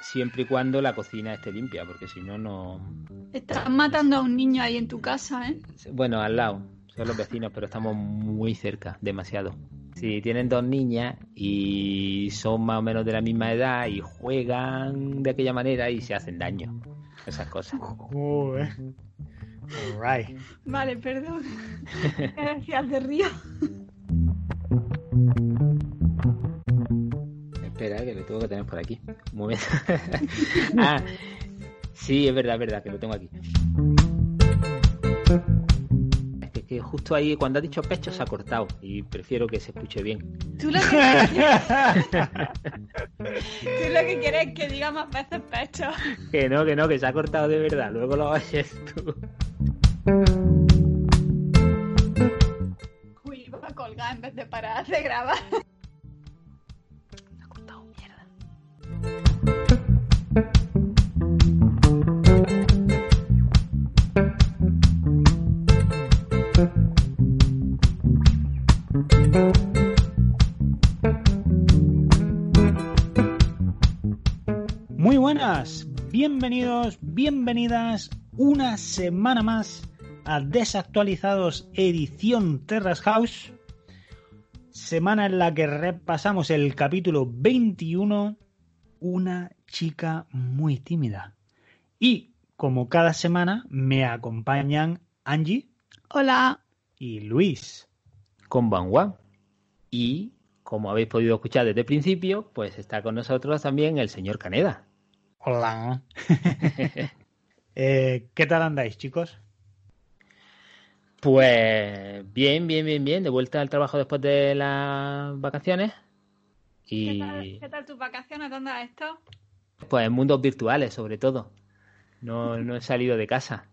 siempre y cuando la cocina esté limpia, porque si no, no... Estás matando a un niño ahí en tu casa, ¿eh? Bueno, al lado, son los vecinos, pero estamos muy cerca, demasiado. Si tienen dos niñas y son más o menos de la misma edad y juegan de aquella manera y se hacen daño, esas cosas. Vale, perdón. Gracias de río. Espera, que lo tengo que tener por aquí. Un momento. ah, sí, es verdad, es verdad, que lo tengo aquí. Es que, justo ahí, cuando ha dicho pecho, se ha cortado y prefiero que se escuche bien. Tú lo que quieres, Tú lo que quieres es que diga más veces pecho. Que no, que no, que se ha cortado de verdad. Luego lo oyes tú. Uy, va a colgar en vez de parar de grabar. Muy buenas, bienvenidos, bienvenidas una semana más a Desactualizados edición Terras House. Semana en la que repasamos el capítulo 21 una chica muy tímida. Y como cada semana me acompañan Angie. Hola. Y Luis. Con Juan. Y como habéis podido escuchar desde el principio, pues está con nosotros también el señor Caneda. Hola. Eh, ¿Qué tal andáis, chicos? Pues bien, bien, bien, bien. De vuelta al trabajo después de las vacaciones. ¿Qué, tal, tus vacaciones? ¿Dónde has estado? Pues en mundos virtuales, sobre todo. No, no he salido de casa.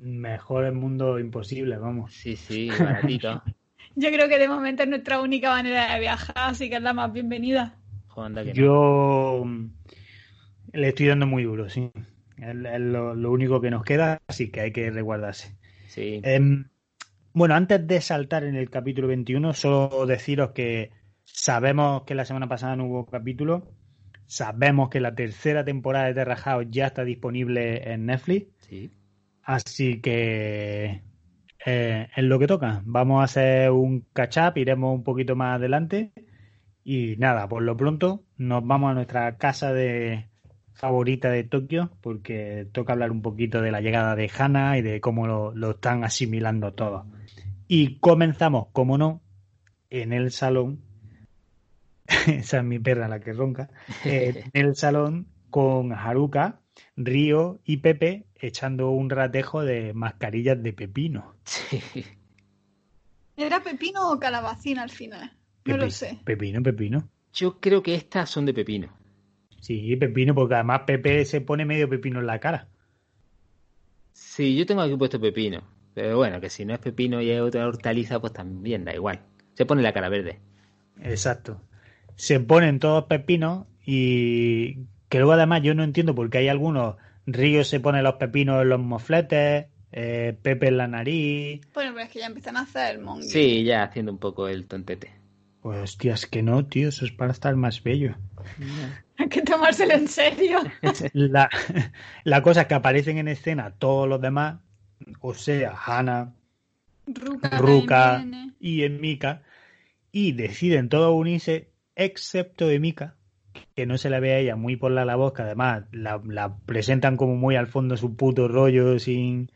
Mejor el mundo imposible, vamos. Sí, sí, baratito. Yo creo que de momento es nuestra única manera de viajar, así que es la más bienvenida. Yo mm, le estoy dando muy duro, sí. Es, lo, único que nos queda, así que hay que resguardarse. Sí. Em, bueno, antes de saltar en el capítulo 21, solo deciros que Sabemos que la semana pasada no hubo capítulo. Sabemos que la tercera temporada de Terra House ya está disponible en Netflix. Sí. Así que eh, es lo que toca. Vamos a hacer un catch up, iremos un poquito más adelante. Y nada, por lo pronto nos vamos a nuestra casa de favorita de Tokio porque toca hablar un poquito de la llegada de Hana y de cómo lo, lo están asimilando todo. Y comenzamos, como no, en el salón esa es mi perra la que ronca, eh, en el salón con Haruka, Río y Pepe echando un ratejo de mascarillas de pepino. ¿Era pepino o calabacín al final? No lo sé. Pepino, pepino. Yo creo que estas son de pepino. Sí, pepino, porque además Pepe se pone medio pepino en la cara. Sí, yo tengo aquí puesto pepino. Pero bueno, que si no es pepino y es otra hortaliza, pues también da igual. Se pone la cara verde. Exacto se ponen todos pepinos y que luego además yo no entiendo porque hay algunos, Río se pone los pepinos en los mofletes, eh, Pepe en la nariz. Bueno, pero es que ya empiezan a hacer el mongo. Sí, ya haciendo un poco el tontete. Pues hostia, es que no, tío, eso es para estar más bello. Hay que tomárselo en serio. La, la cosa es que aparecen en escena todos los demás, o sea, Hannah, Ruka, Ruka y Emika, y deciden todos unirse excepto de Mika, que no se la ve a ella muy por la, la voz, que además la, presentan como muy al fondo su puto rollo sin,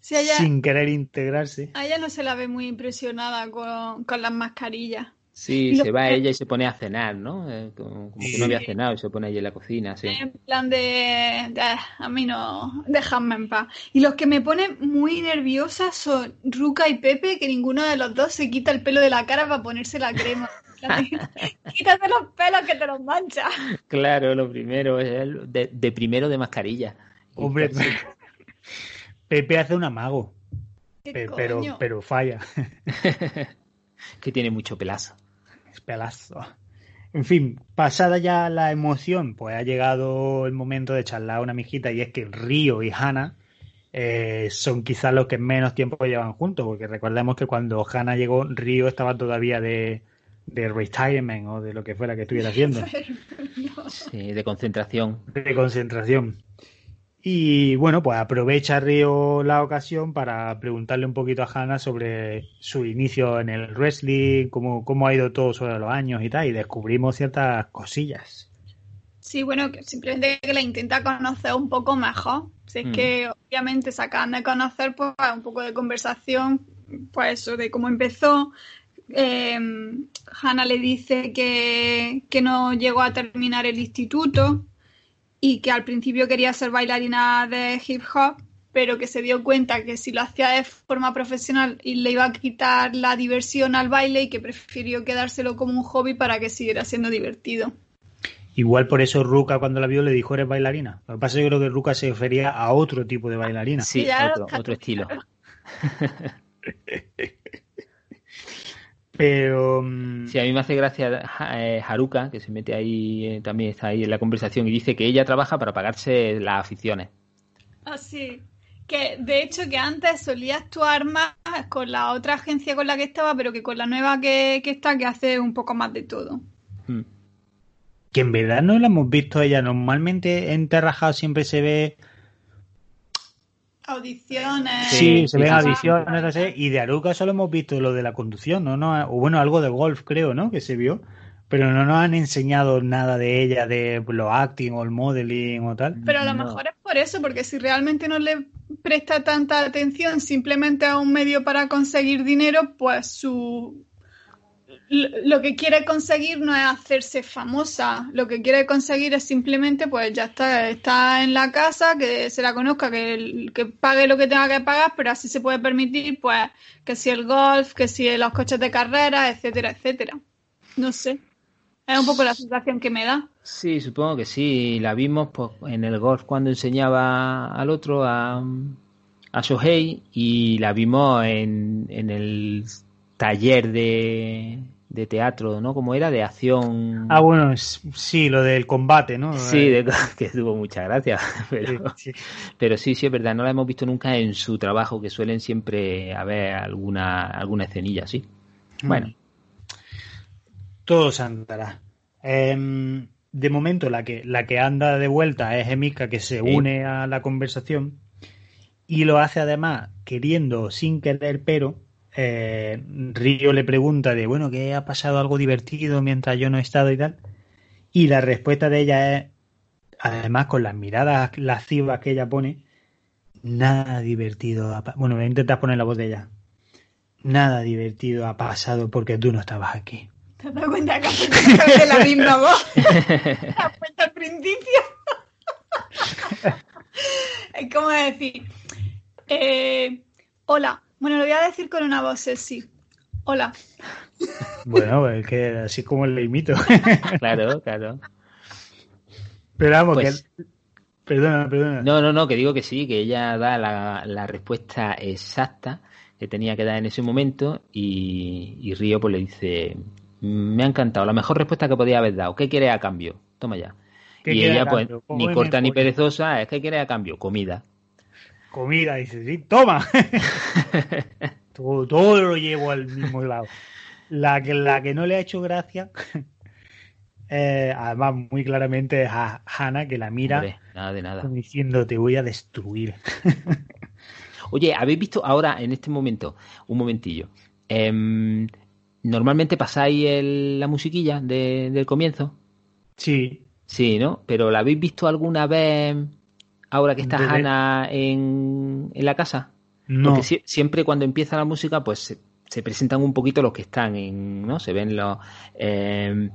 sin querer integrarse. A ella no se la ve muy impresionada con, las mascarillas. Sí, se va ella y se pone a cenar, ¿no? Eh, como, que no había cenado y se pone allí en la cocina, sí. En plan de, a mí no, déjame en paz. Y los que me ponen muy nerviosa son Ruka y Pepe, que ninguno de los dos se quita el pelo de la cara para ponerse la crema. Quítate los pelos que te los mancha. Claro, lo primero es el de, de primero de mascarilla. Hombre, Pepe hace un amago, ¿Qué pe- pero, pero falla. que tiene mucho pelazo. Es pelazo. En fin, pasada ya la emoción, pues ha llegado el momento de charlar una mijita y es que Río y Hannah eh, son quizás los que menos tiempo llevan juntos, porque recordemos que cuando Hannah llegó, Río estaba todavía de, de retirement o de lo que fuera que estuviera haciendo. Sí, de concentración. de concentración. Y bueno, pues aprovecha Río la ocasión para preguntarle un poquito a Hannah sobre su inicio en el wrestling, cómo, cómo ha ido todo sobre los años y tal, y descubrimos ciertas cosillas. Sí, bueno, simplemente que la intenta conocer un poco mejor. Si es Mm. que obviamente se acaban de conocer, pues un poco de conversación, pues eso, de cómo empezó. Eh, Hannah le dice que, que no llegó a terminar el instituto y que al principio quería ser bailarina de hip hop, pero que se dio cuenta que si lo hacía de forma profesional y le iba a quitar la diversión al baile y que prefirió quedárselo como un hobby para que siguiera siendo divertido. Igual por eso Ruka cuando la vio le dijo eres bailarina. Lo que pasa es que yo creo que Ruka se refería a otro tipo de bailarina. Sí, otro, otro estilo. Pero Sí, a mí me hace gracia eh, Haruka, que se mete ahí, eh, también está ahí en la conversación, y dice que ella trabaja para pagarse las aficiones. Así. Que de hecho que antes solía actuar más con la otra agencia con la que estaba, pero que con la nueva que, que está, que hace un poco más de todo. Mm. que en verdad no la hemos visto a ella. Normalmente en Terrajado siempre se ve Audiciones. Sí, se ven adiciones, no sé, y de Aruca solo hemos visto lo de la conducción, ¿no? no o bueno, algo de golf creo, ¿no? Que se vio, pero no nos han enseñado nada de ella, de lo acting o el modeling o tal. Pero a lo No. mejor es por eso, porque si realmente no le presta tanta atención simplemente a un medio para conseguir dinero, pues su lo que quiere conseguir no es hacerse famosa, lo que quiere conseguir es simplemente, pues ya está, está en la casa, que se la conozca, que, que pague lo que tenga que pagar, pero así se puede permitir, pues, que si el golf, que si los coches de carrera, etcétera, etcétera. No sé. Es un poco la sensación que me da. Sí, supongo que sí. La vimos pues, en el golf cuando enseñaba al otro, a, a Shohei, y la vimos en, en el taller de, de teatro, ¿no? Como era, de acción. Ah, bueno, sí, lo del combate, ¿no? Sí, Eh, de- que tuvo muchas gracias. Pero, sí, sí. pero sí, sí, es verdad, no la hemos visto nunca en su trabajo, que suelen siempre haber alguna, alguna escenilla, sí. Bueno, Todo se andará. Em, de momento, la que, la que anda de vuelta es Emika, que se une a la conversación y lo hace además queriendo, sin querer, pero eh, Río le pregunta de, bueno, ¿qué ha pasado algo divertido mientras yo no he estado y tal? Y la respuesta de ella es, además con las miradas lascivas que ella pone, nada divertido. ha pa-". Bueno, voy a intentar poner la voz de ella. Nada divertido ha pasado porque tú no estabas aquí. ¿Te has dado cuenta que es la misma voz? ¿Te has puesto al principio? es como decir, eh, hola. Bueno, lo voy a decir con una voz sexy. Hola. Bueno, es que así es como le imito. claro, claro. Pero vamos, Pues- que... Perdona, perdona. No, no, no, que digo que sí, que ella da la, la respuesta exacta que tenía que dar en ese momento y, y Río pues le dice, me ha encantado, la mejor respuesta que podía haber dado, ¿qué quieres a cambio? Toma ya. ¿Qué Y ella pues ni corta ni pollo. perezosa, es que quiere a cambio, comida. Comida, dice, sí, toma. todo, todo lo llevo al mismo lado. La que, la que no le ha hecho gracia, eh, además muy claramente es a Hannah, que la mira Hombre, nada de nada. como diciendo, te voy a destruir. Oye, ¿habéis visto ahora, en este momento, un momentillo? em, normalmente pasáis el- la musiquilla de- del comienzo. Sí, Sí, ¿no? Pero ¿la habéis visto alguna vez ahora que está Desde- Hannah en, en la casa? no. Porque sie- siempre cuando empieza la música, pues se, se presentan un poquito los que están en, ¿no? Se ven los... eh,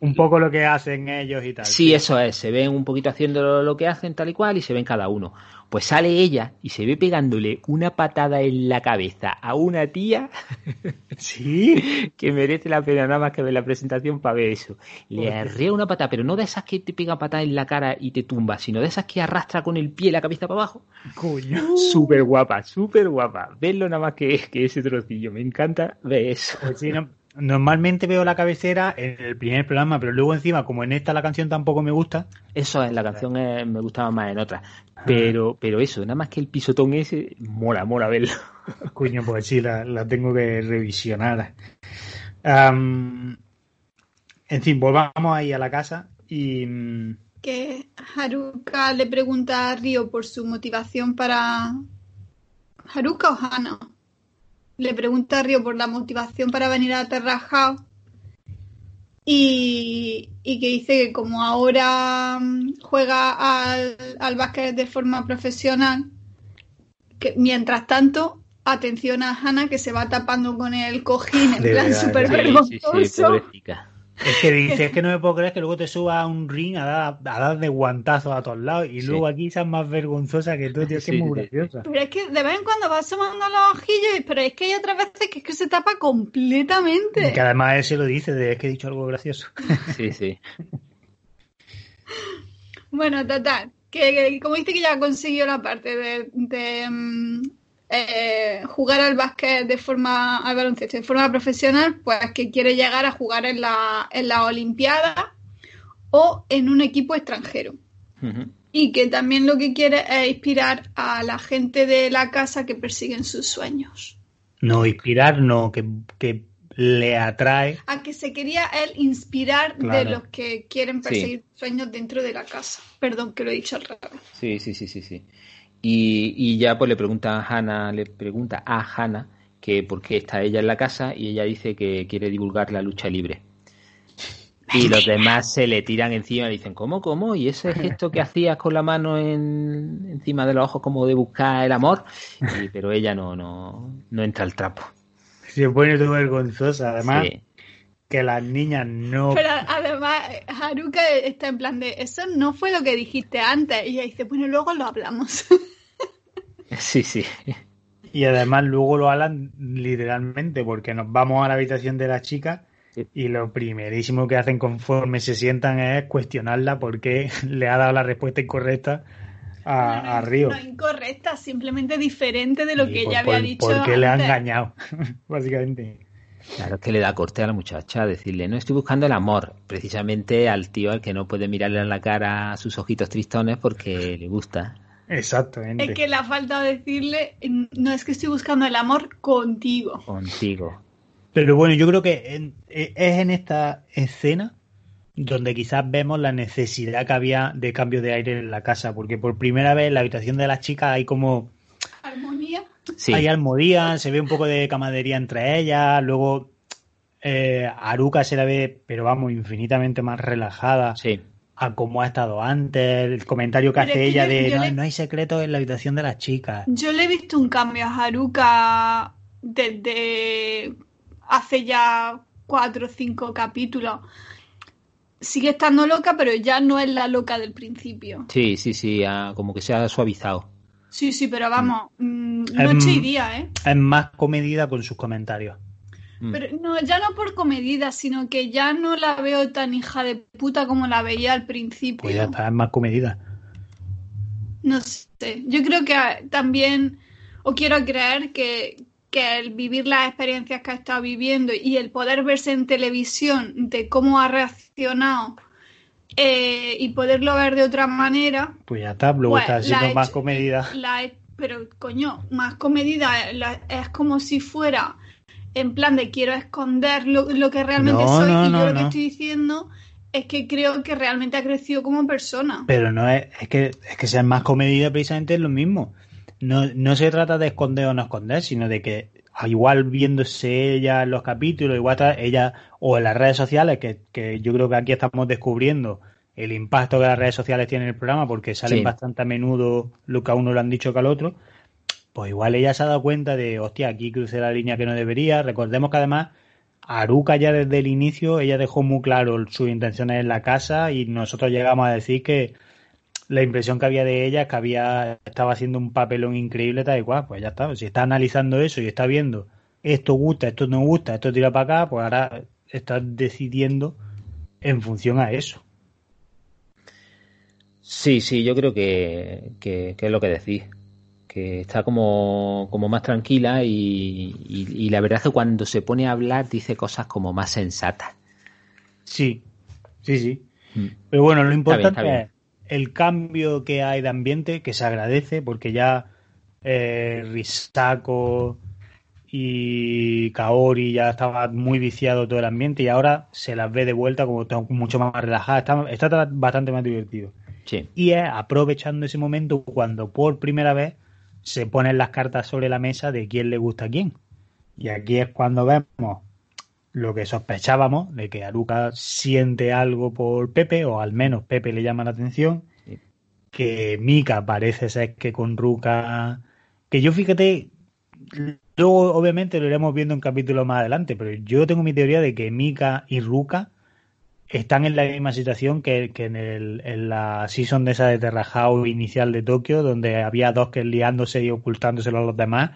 un, poco lo que hacen ellos y tal. Sí, eso es, se ven un poquito haciendo lo que hacen tal y cual y se ven cada uno. Pues sale ella y se ve pegándole una patada en la cabeza a una tía. Sí. que merece la pena nada más que ver la presentación para ver eso. Le arrea una patada, pero no de esas que te pega patada en la cara y te tumba, sino de esas que arrastra con el pie la cabeza para abajo. Coño. Súper guapa, súper guapa. Verlo nada más que, que ese trocillo. Me encanta ver eso. Pues Normalmente veo la cabecera en el primer programa, pero luego encima, como en esta la canción tampoco me gusta. Eso es, la canción me gustaba más en otra. Ah. Pero, pero eso, nada más que el pisotón ese, mola, mola verlo. Coño, pues sí, la, tengo que revisionar. en fin, volvamos ahí a la casa y. Mm, que Haruka le pregunta a Ryo por su motivación para. ¿Haruka o Hana? Le pregunta a Río por la motivación para venir a Terra y, y, que dice que como ahora mm, juega al, al básquet de forma profesional, que mientras tanto, atención a Hannah que se va tapando con el cojín en plan súper vergonzoso. Es que dices que no me puedo creer que luego te suba a un ring a dar, a dar de guantazos a todos lados y luego aquí seas más vergonzosa que tú, tío, que es muy graciosa. Pero es que de vez en cuando va asomando los ojillos, pero es que hay otras veces que es que se tapa completamente. Y que además él se lo dice, de es que he dicho algo gracioso. Sí, sí. bueno, total, que, como dice que ya consiguió la parte de, mm, eh, jugar al básquet de forma, al baloncesto de forma profesional, pues que quiere llegar a jugar en la, en la Olimpiada o en un equipo extranjero. Y que también lo que quiere es inspirar a la gente de la casa que persiguen sus sueños. No, inspirar no, que, que le atrae. A que se quería él inspirar de los que quieren perseguir sueños dentro de la casa. Perdón que lo he dicho al revés. Sí, sí, sí, sí, sí. Y, ya pues le pregunta a Hannah, le pregunta a Hannah que por qué está ella en la casa y ella dice que quiere divulgar la lucha libre. Y los demás se le tiran encima y dicen, ¿cómo, cómo? ¿Y ese gesto que hacías con la mano en, encima de los ojos como de buscar el amor? pero ella no, no, no entra al trapo. Se pone todo vergonzosa, además. Que las niñas no. Pero además, Haruka está en plan de, eso no fue lo que dijiste antes. Y ella dice, bueno, luego lo hablamos. Sí, sí. Y además luego lo hablan literalmente, porque nos vamos a la habitación de la chica y lo primerísimo que hacen conforme se sientan es cuestionarla porque le ha dado la respuesta incorrecta a, Río. No incorrecta, simplemente diferente de lo que ella había dicho. Porque le ha engañado, básicamente. Claro, es que le da corte a la muchacha decirle, no estoy buscando el amor, precisamente al tío al que no puede mirarle en la cara a sus ojitos tristones porque le gusta. Exactamente. Es que le ha faltado decirle, no es que estoy buscando el amor contigo. Contigo. Pero bueno, yo creo que e, es en esta escena donde quizás vemos la necesidad que había de cambio de aire en la casa, porque por primera vez en la habitación de las chicas hay como... Armonía. Sí. Hay armonía, se ve un poco de camadería entre ellas, luego eh, Aruka se la ve, pero vamos, infinitamente más relajada. Sí a cómo ha estado antes, el comentario que hace ella de no, hay secretos en la habitación de las chicas. Yo le he visto un cambio a Haruka desde hace ya cuatro o cinco capítulos. Sigue estando loca, pero ya no es la loca del principio. Sí, sí, sí, como que se ha suavizado. Sí, sí, pero vamos, mm, noche y día, ¿eh? Es más comedida con sus comentarios. Mm. Pero no, ya no por comedida, sino que ya no la veo tan hija de puta como la veía al principio. Pues ya está, es más comedida. No sé, yo creo que también, o quiero creer que, que el vivir las experiencias que ha estado viviendo y el poder verse en televisión de cómo ha reaccionado eh, y poderlo ver de otra manera. Pues ya está, luego pues está siendo más comedida. pero coño, más comedida es como si fuera en plan de quiero esconder lo, que realmente soy y yo lo que estoy diciendo es que creo que realmente ha crecido como persona. Pero no es, es que es que ser más comedida precisamente es lo mismo. No, no se trata de esconder o no esconder, sino de que igual viéndose ella en los capítulos, igual ella o en las redes sociales, que, que yo creo que aquí estamos descubriendo el impacto que las redes sociales tienen en el programa, porque salen bastante a menudo lo que a uno le han dicho que al otro, pues igual ella se ha dado cuenta de, hostia, aquí crucé la línea que no debería. Recordemos que además Aruka ya desde el inicio, ella dejó muy claro sus intenciones en la casa y nosotros llegamos a decir que la impresión que había de ella es que había, estaba haciendo un papelón increíble tal y cual, pues ya está. Si está analizando eso y está viendo esto gusta, esto no gusta, esto tira para acá, pues ahora está decidiendo en función a eso. Sí, sí, yo creo que, que, es lo que decís, que está como, como más tranquila y, y, la verdad es que cuando se pone a hablar dice cosas como más sensatas. Sí, sí, sí. Mm. Pero bueno, lo importante es el cambio que hay de ambiente, que se agradece, porque ya eh, y Kaori ya estaba muy viciado todo el ambiente y ahora se las ve de vuelta como mucho más relajada, está, está bastante más divertido. Y es aprovechando ese momento cuando por primera vez se ponen las cartas sobre la mesa de quién le gusta a quién. Y aquí es cuando vemos lo que sospechábamos de que Aruka siente algo por Pepe, o al menos Pepe le llama la atención. Que Mika parece ser que con Ruka. Que yo fíjate, luego obviamente lo iremos viendo en capítulos más adelante, pero yo tengo mi teoría de que Mika y Ruka están en la misma situación que, en, el, en, la season de esa de Terrajao inicial de Tokio, donde había dos que liándose y ocultándoselo a los demás.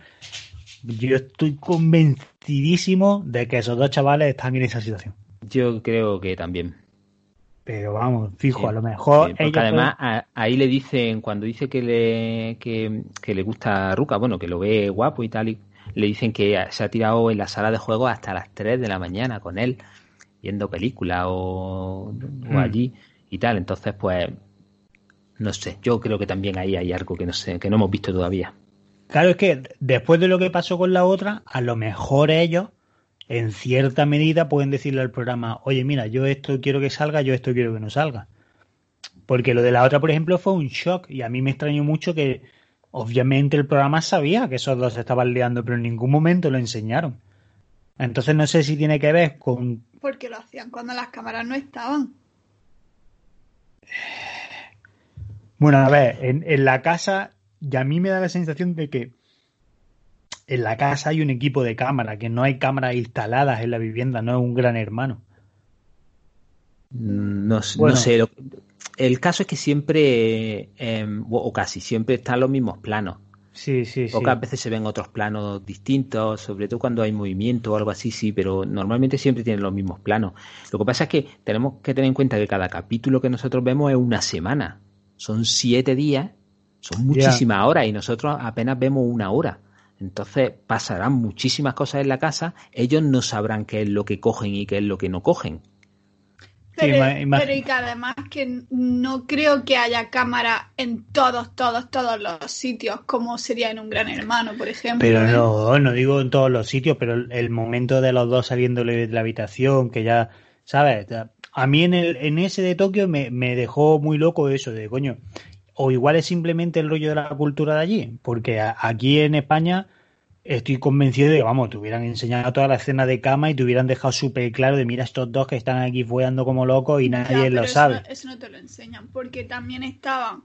Yo estoy convencidísimo de que esos dos chavales están en esa situación. Yo creo que también. Pero vamos, fijo, a lo mejor. porque además ahí le dicen, cuando dice que le, que, le gusta a Ruka, bueno, que lo ve guapo y tal, y le dicen que se ha tirado en la sala de juego hasta las 3 de la mañana con él viendo películas o, mm. allí y tal. Entonces, pues, no sé, yo creo que también ahí hay algo que no sé, que no hemos visto todavía. Claro, es que después de lo que pasó con la otra, a lo mejor ellos, en cierta medida, pueden decirle al programa, oye, mira, yo esto quiero que salga, yo esto quiero que no salga. Porque lo de la otra, por ejemplo, fue un shock y a mí me extrañó mucho que obviamente el programa sabía que esos dos se estaban liando, pero en ningún momento lo enseñaron. Entonces no sé si tiene que ver con... Porque lo hacían cuando las cámaras no estaban. Bueno, a ver, en, la casa, y a mí me da la sensación de que en la casa hay un equipo de cámara, que no hay cámaras instaladas en la vivienda, no es un gran hermano. No, no sé, el caso es que siempre, em, o casi siempre, están los mismos planos. Sí, sí, Pocas veces se ven otros planos distintos, sobre todo cuando hay movimiento o algo así, sí, pero normalmente siempre tienen los mismos planos. Lo que pasa es que tenemos que tener en cuenta que cada capítulo que nosotros vemos es una semana. Son siete días, son muchísimas horas y nosotros apenas vemos una hora. Entonces pasarán muchísimas cosas en la casa, ellos no sabrán qué es lo que cogen y qué es lo que no cogen. Pero, y que además que no creo que haya cámara en todos, todos, todos los sitios, como sería en un gran hermano, por ejemplo. Pero ¿eh? no, no digo en todos los sitios, pero el momento de los dos saliéndole de la habitación, que ya, ¿sabes? A mí en, el, en ese de Tokio me, me dejó muy loco eso de, coño, o igual es simplemente el rollo de la cultura de allí, porque aquí en España estoy convencido de que, vamos, te hubieran enseñado toda la escena de cama y te hubieran dejado súper claro de, mira, estos dos que están aquí follando como locos y nadie lo sabe. Eso no te lo enseñan, porque también estaban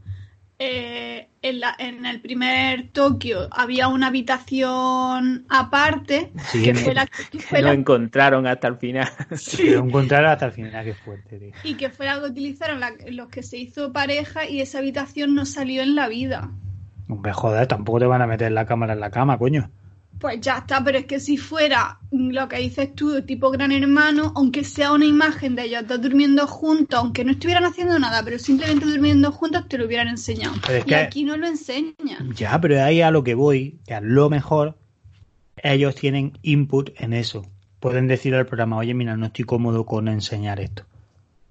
eh, en, la, en, el primer Tokio había una habitación aparte que, lo encontraron hasta el final sí. lo encontraron hasta el final qué fuerte y que fue la que utilizaron los que se hizo pareja y esa habitación no salió en la vida Hombre, joder, tampoco te van a meter la cámara en la cama, coño. Pues ya está, pero es que si fuera lo que dices tú, tipo gran hermano, aunque sea una imagen de ellos dos durmiendo juntos, aunque no estuvieran haciendo nada, pero simplemente durmiendo juntos, te lo hubieran enseñado. y aquí no lo enseñan. Ya, pero ahí a lo que voy, que a lo mejor ellos tienen input en eso. Pueden decir al programa, oye, mira, no estoy cómodo con enseñar esto.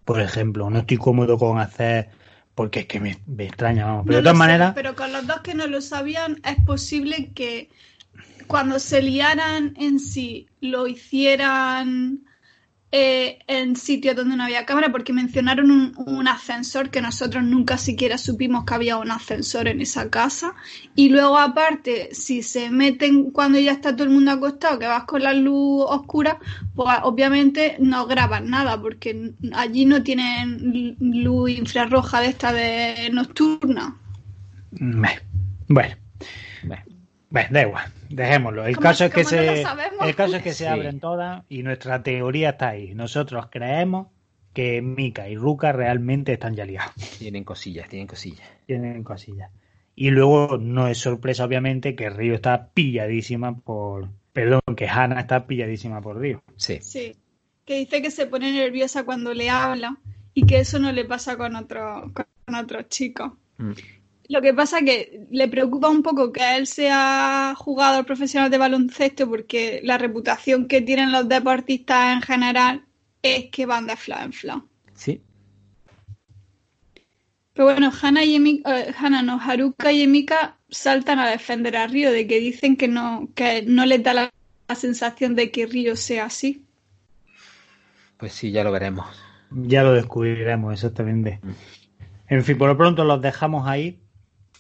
Por ejemplo, no estoy cómodo con hacer porque es que me, extraña, vamos. Pero de todas maneras. Pero con los dos que no lo sabían, es posible que cuando se liaran en sí lo hicieran eh, en sitios donde no había cámara, porque mencionaron un, ascensor que nosotros nunca siquiera supimos que había un ascensor en esa casa. Y luego, aparte, si se meten cuando ya está todo el mundo acostado, que vas con la luz oscura, pues obviamente no graban nada, porque allí no tienen luz infrarroja de esta de nocturna. Bueno. Bueno, da igual, dejémoslo. El caso es que se, el caso es que se Sí. abren todas y nuestra teoría está ahí. Nosotros creemos que Mika y Ruka realmente están ya liados, Tienen cosillas, tienen cosillas. tienen cosillas. Y luego no es sorpresa, obviamente, que Río está pilladísima por. Perdón, que Hannah está pilladísima por Río. Sí. Sí. Que dice que se pone nerviosa cuando le habla y que eso no le pasa con otros con otros chicos. Mm. Lo que pasa que le preocupa un poco que él sea jugador profesional de baloncesto porque la reputación que tienen los deportistas en general es que van de flow en flow. Sí. Pero bueno, Hannah y Emika, eh, no, Haruka y Emika saltan a defender a Río de que dicen que no, que no les da la, la sensación de que Río sea así. Pues sí, ya lo veremos. Ya lo descubriremos exactamente. Mm. En fin, por lo pronto los dejamos ahí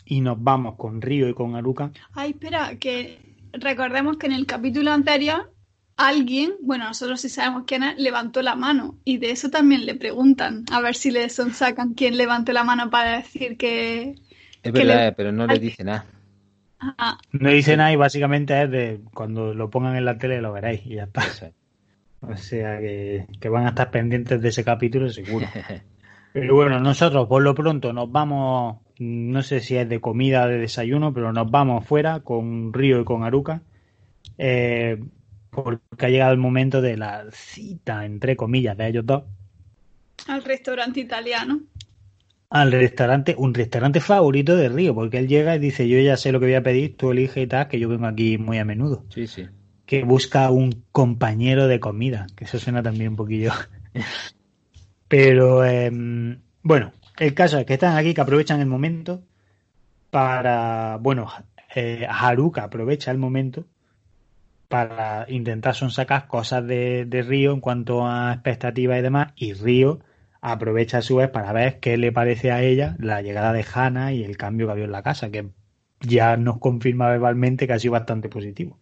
y nos vamos con Río y con Aruka. Ay, espera, que recordemos que en el capítulo anterior alguien, bueno, nosotros sí sabemos quién es, levantó la mano y de eso también le preguntan, a ver si le sonsacan quién levantó la mano para decir que... Es Que verdad, le- pero no les dice nada. Ah, No dice nada y básicamente es de cuando lo pongan en la tele lo veréis y ya está. O sea que, que van a estar pendientes de ese capítulo seguro. Pero bueno, nosotros por lo pronto nos vamos, no sé si es de comida o de desayuno, pero nos vamos fuera con Río y con Aruka. eh, porque ha llegado el momento de la cita, entre comillas, de ellos dos. al restaurante italiano. al restaurante, un restaurante favorito de Río, porque él llega y dice, yo ya sé lo que voy a pedir, tú elige y tal, que yo vengo aquí muy a menudo. Sí, sí. Que busca un compañero de comida, que eso suena también un poquillo. Pero, em, bueno, el caso es que están aquí, que aprovechan el momento para, bueno, eh, Haruka aprovecha el momento para intentar sonsacar cosas de, Río en cuanto a expectativas y demás, y Río aprovecha a su vez para ver qué le parece a ella la llegada de Hannah y el cambio que había en la casa, que ya nos confirma verbalmente que ha sido bastante positivo.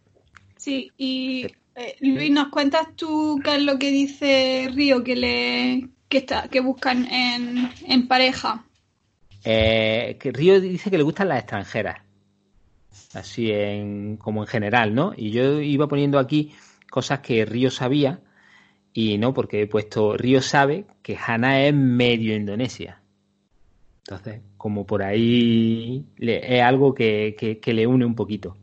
Sí, y eh, Luis, ¿nos cuentas tú qué es lo que dice Río que le que está que buscan en, en pareja? Eh, que Río dice que le gustan las extranjeras. Así en, como en general, ¿no? Y yo iba poniendo aquí cosas que Río sabía y no, porque he puesto Río sabe que Hana es medio Indonesia. Entonces, como por ahí le- es algo que, que- que le une un poquito.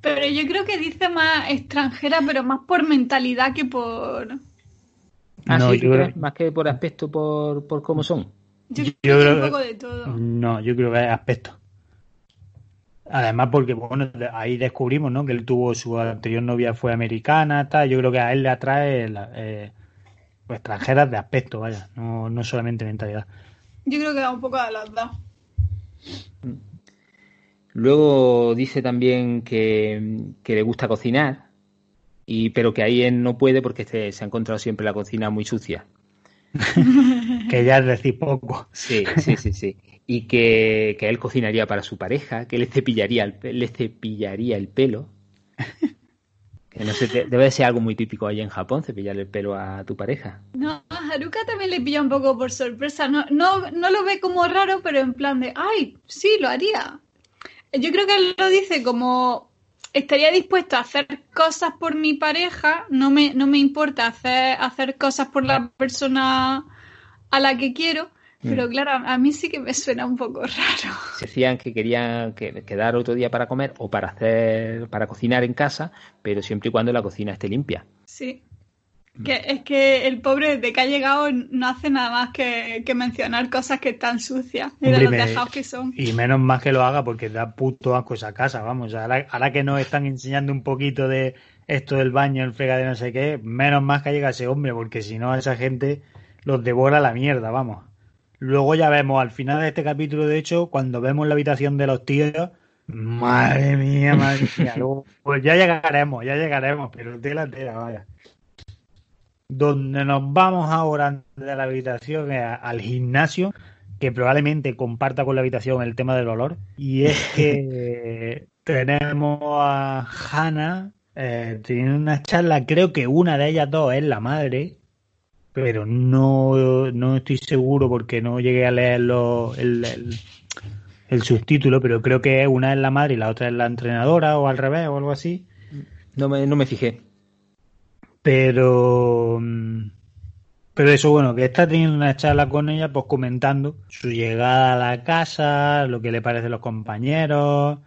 Pero yo creo que dice más extranjera, pero más por mentalidad que por. Ah, No, sí, yo ¿tú creo- crees? más que por aspecto, por, por cómo son. Yo, Yo creo un poco de todo. No, yo creo que es aspecto. Además, porque bueno, ahí descubrimos, ¿no? Que él tuvo su anterior novia fue americana, tal. Yo creo que a él le atrae la- eh, pues, extranjeras de aspecto, vaya, no, no solamente mentalidad. Yo creo que da un poco de los dos. Luego dice también que, que le gusta cocinar, y, pero que ahí él no puede porque se, se ha encontrado siempre la cocina muy sucia. Que ya es decir poco. Sí, sí, sí, sí. Y que, que él cocinaría para su pareja, que le cepillaría el, le cepillaría el pelo. Que no sé, de- debe de ser algo muy típico allá en Japón, cepillarle el pelo a tu pareja. No, a Haruka también le pilla un poco por sorpresa. No, no, no lo ve como raro, pero en plan de, ay, sí, lo haría. Yo creo que él lo dice como estaría dispuesto a hacer cosas por mi pareja, no me, no me importa hacer, hacer cosas por la persona a la que quiero, pero Mm. claro, a, mí sí que me suena un poco raro. Decían que querían que- quedar otro día para comer o para hacer, para cocinar en casa, pero siempre y cuando la cocina esté limpia. Sí. Que es que el pobre desde que ha llegado no hace nada más que, que mencionar cosas que están sucias y de los dejados que son. Y menos más que lo haga porque da puto asco esa casa, vamos. Ahora, ahora que nos están enseñando un poquito de esto del baño, el frega de no sé qué, menos más que llega ese hombre, porque si no, esa gente los devora la mierda, vamos. Luego ya vemos al final de este capítulo, de hecho, cuando vemos la habitación de los tíos, madre mía, madre mía. Luego, pues ya llegaremos, ya llegaremos, pero tela, tela, vaya. Donde nos vamos ahora de la habitación a- al gimnasio, que probablemente comparta con la habitación el tema del olor. Y es que tenemos a Hannah eh, teniendo una charla, creo que una de ellas dos es la madre, pero no, no estoy seguro porque no llegué a leer lo- el, el- el subtítulo, pero creo que una es la madre y la otra es la entrenadora o al revés o algo así. No me, no me fijé. Pero mm, pero eso, bueno, que está teniendo una charla con ella, pues comentando su llegada a la casa, lo que le parecen los compañeros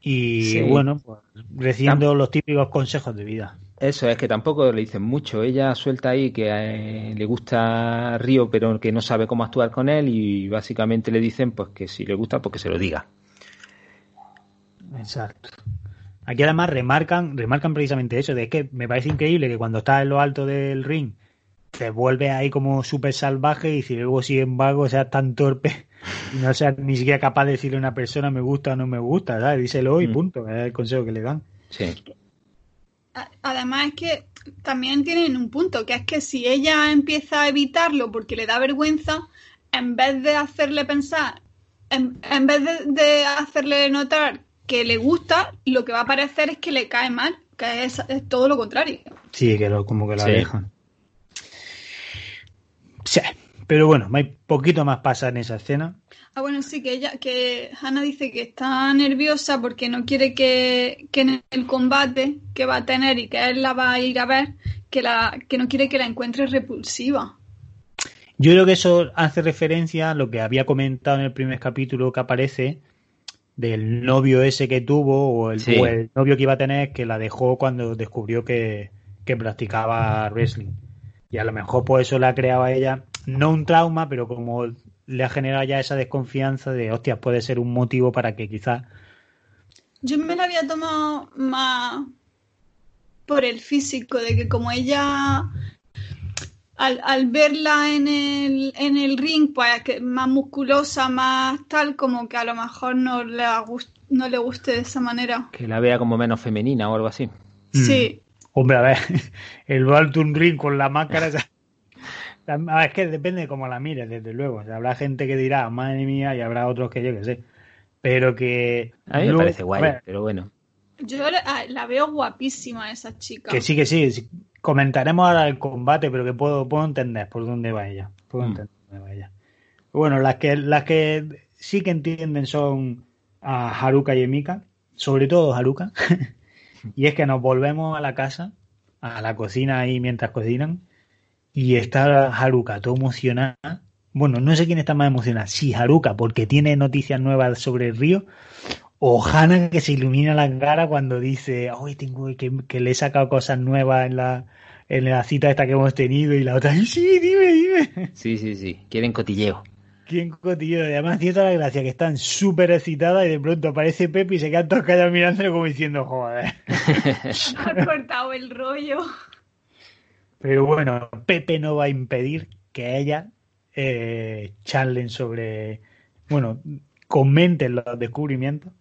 y, Sí. bueno, pues recibiendo los típicos consejos de vida. Eso es que tampoco le dicen mucho. Ella suelta ahí que eh, le gusta Río, pero que no sabe cómo actuar con él y básicamente le dicen pues que si le gusta, pues que se lo diga. Exacto. Aquí además remarcan, remarcan precisamente eso, de que me parece increíble que cuando estás en lo alto del ring te vuelves ahí como súper salvaje y si luego sin embargo seas tan torpe y no seas ni siquiera capaz de decirle a una persona me gusta o no me gusta, ¿sabes? Díselo y Mm. punto, es el consejo que le dan. Sí. Además es que también tienen un punto, que es que si ella empieza a evitarlo porque le da vergüenza, en vez de hacerle pensar, en, en vez de, de hacerle notar que le gusta, lo que va a parecer es que le cae mal, que es, es todo lo contrario. Sí, que lo, como que lo Sí. alejan. Sí, pero bueno, hay poquito más pasa en esa escena. Ah, bueno, sí, que ella, que Hannah dice que está nerviosa porque no quiere que, que en el combate que va a tener y que él la va a ir a ver, que, la, que no quiere que la encuentre repulsiva. Yo creo que eso hace referencia a lo que había comentado en el primer capítulo que aparece del novio ese que tuvo o el, Sí. o el novio que iba a tener que la dejó cuando descubrió que, que practicaba wrestling. Y a lo mejor por eso le ha creado a ella, no un trauma, pero como le ha generado ya esa desconfianza de, hostias, puede ser un motivo para que quizás... Yo me la había tomado más por el físico, de que como ella, al, al verla en el, en el ring, pues que más musculosa, más tal, como que a lo mejor no le, no le guste de esa manera. Que la vea como menos femenina o algo así. Sí, Hombre, a ver, el Baltun Ring con la máscara... Ah, Es que depende de cómo la mires, desde luego. O sea, habrá gente que dirá, madre mía, y habrá otros que yo que sé. Pero que... A mí me luego- parece guay, pero bueno. yo la, la veo guapísima esa chica. que sí, que sí, sí. Comentaremos ahora el combate, pero que puedo, puedo entender por dónde va ella. Puedo Mm. entender por dónde va ella. Bueno, las que, las que sí que entienden son a Haruka y Emika, sobre todo Haruka. y es que nos volvemos a la casa, a la cocina ahí mientras cocinan, y está Haruka todo emocionada. Bueno, no sé quién está más emocionada, si Haruka porque tiene noticias nuevas sobre el río, o Hannah que se ilumina la cara cuando dice, hoy tengo que, que le he sacado cosas nuevas en la, en la cita esta que hemos tenido, y la otra, sí, dime, dime. Sí, sí, sí. Quieren cotilleo. ¿Quién cotillo? Y además tiene toda la gracia que están súper excitadas y de pronto aparece Pepe y se quedan todos callados mirándolo como diciendo, joder. Me ha cortado el rollo. Pero bueno, Pepe no va a impedir que ella eh, charlen sobre, bueno, comenten los descubrimientos,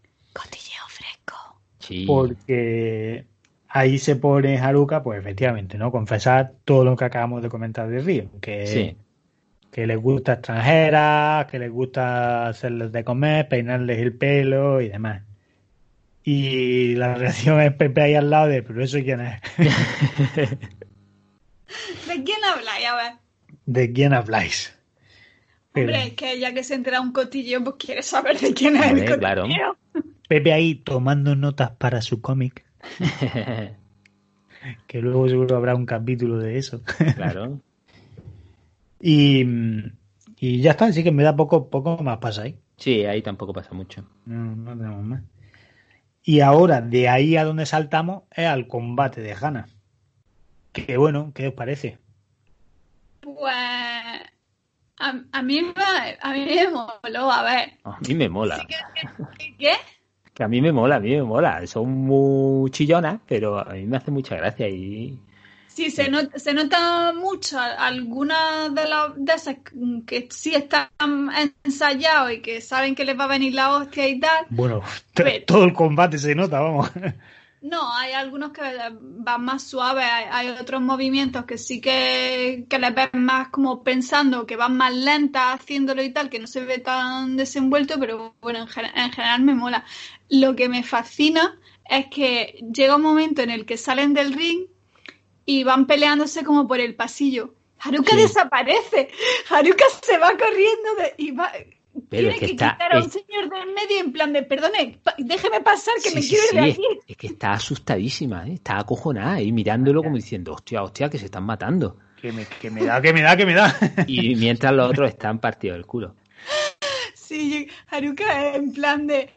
Cotilleo fresco. Sí. porque ahí se pone Haruka, pues efectivamente, ¿no? Confesar todo lo que acabamos de comentar de Río, que, Sí. que les gusta extranjeras, que les gusta hacerles de comer, peinarles el pelo y demás. Y la reacción es Pepe ahí al lado de, pero eso quién es, ¿De quién habláis? A ver. ¿de quién habláis? Pero Hombre, es que ya que se entera un cotilleo, pues quiere saber de quién es el Hombre, claro. Pepe ahí tomando notas para su cómic, que luego seguro habrá un capítulo de eso. claro. y, y ya está, así que me da poco, poco más pasa ahí. Sí, ahí tampoco pasa mucho. No, no tenemos más. Y ahora, de ahí a donde saltamos, es al combate de Hannah. Que bueno, ¿qué os parece? Pues a, a mí me, a mí me moló, a ver. A mí me mola. Que- ¿Qué? Que a mí me mola, a mí me mola. Son muy chillonas, pero a mí me hace mucha gracia y... Sí, se, not- se nota mucho algunas de las de esas que sí están ensayados y que saben que les va a venir la hostia y tal. Bueno, Pero- todo el combate se nota, vamos. No, hay algunos que van más suaves, hay, hay otros movimientos que sí que, que les ves más como pensando, que van más lentas haciéndolo y tal, que no se ve tan desenvuelto, pero bueno, en general me mola. Lo que me fascina es que llega un momento en el que salen del ring y van peleándose como por el pasillo. Haruka Sí. desaparece, Haruka se va corriendo de- y va, Pero tiene es que que está- quitar a un es- señor del medio en plan de, perdone, pa- déjeme pasar que Sí, me sí, quiero ir de aquí. es, es que está asustadísima, ¿eh? está acojonada y mirándolo como diciendo, hostia, hostia, que se están matando. Que me, que me da, que me da, que me da. Y mientras los otros están partidos del culo. Sí, Haruka en plan de,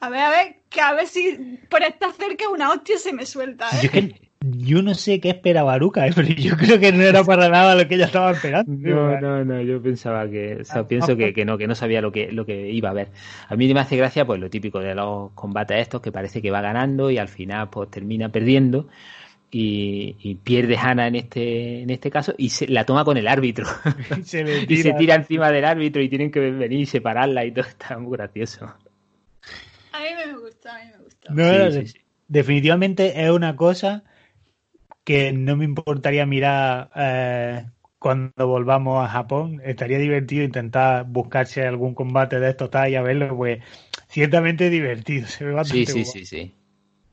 a ver, a ver, que a ver si por estar cerca una hostia se me suelta, Yo, ¿eh? es que, yo no sé qué esperaba Aruka, ¿eh? pero yo creo que no era para nada lo que ella estaba esperando. No, no, no, yo pensaba que, o sea, pienso que, que no, que no sabía lo que, lo que iba a ver. A mí me hace gracia, pues, lo típico de los combates estos, que parece que va ganando y al final, pues, termina perdiendo y, y pierde Hannah en este, en este caso y se la toma con el árbitro Se y se tira. tira encima del árbitro y tienen que venir y separarla y todo, está muy gracioso. A mí me gusta, a mí me gusta. No, Sí, no, sí, sí. Definitivamente es una cosa que no me importaría mirar eh, cuando volvamos a Japón. Estaría divertido intentar buscarse algún combate de estos tal y a verlo, pues ciertamente divertido. Se ve Sí, bastante sí, guapo. sí, sí.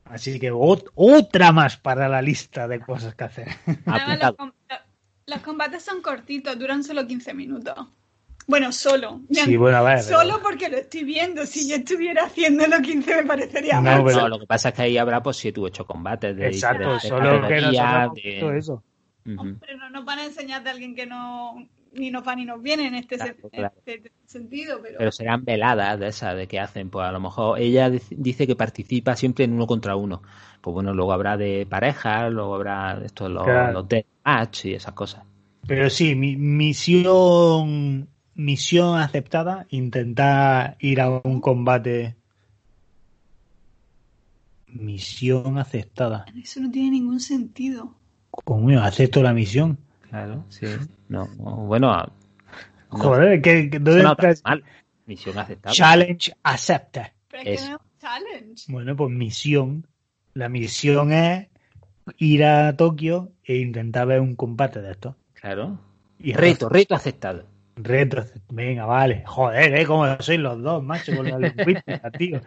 Así que ot- otra más para la lista de cosas que hacer. Además, los, Apuntado. com- los combates son cortitos, duran solo 15 minutos. Bueno, solo. Sí, bueno, a ver. Solo porque lo estoy viendo. Si yo estuviera haciéndolo 15 me parecería No, mal. pero- No, lo que pasa es que ahí habrá pues siete u ocho combates de Exacto, solo que hemos de- visto eso. Ujú. Hombre, no nos van a enseñar de alguien que no ni nos va ni nos viene en este, Claro, se- claro. este sentido, pero, Pero serán veladas de esas de que hacen, pues a lo mejor ella dic- dice que participa siempre en uno contra uno. Pues bueno, luego habrá de pareja, luego habrá estos los, Claro. los deathmatch y esas cosas. Pero sí, mi, misión misión aceptada, intentar ir a un combate. Misión aceptada. eso no tiene ningún sentido. ¿Cómo acepto la misión? Claro, sí. No, no, bueno, a- no, Joder, ¿qué, qué- dónde suena está ese- tan mal. Misión aceptada. Challenge accepted. Pero es que no es un challenge. Bueno, pues misión. La misión es ir a Tokio e intentar ver un combate de estos. Claro. Y Reto, reto aceptado. Reto, venga, vale. Joder, ¿eh? Como sois los dos, macho, con la lingüística, tío.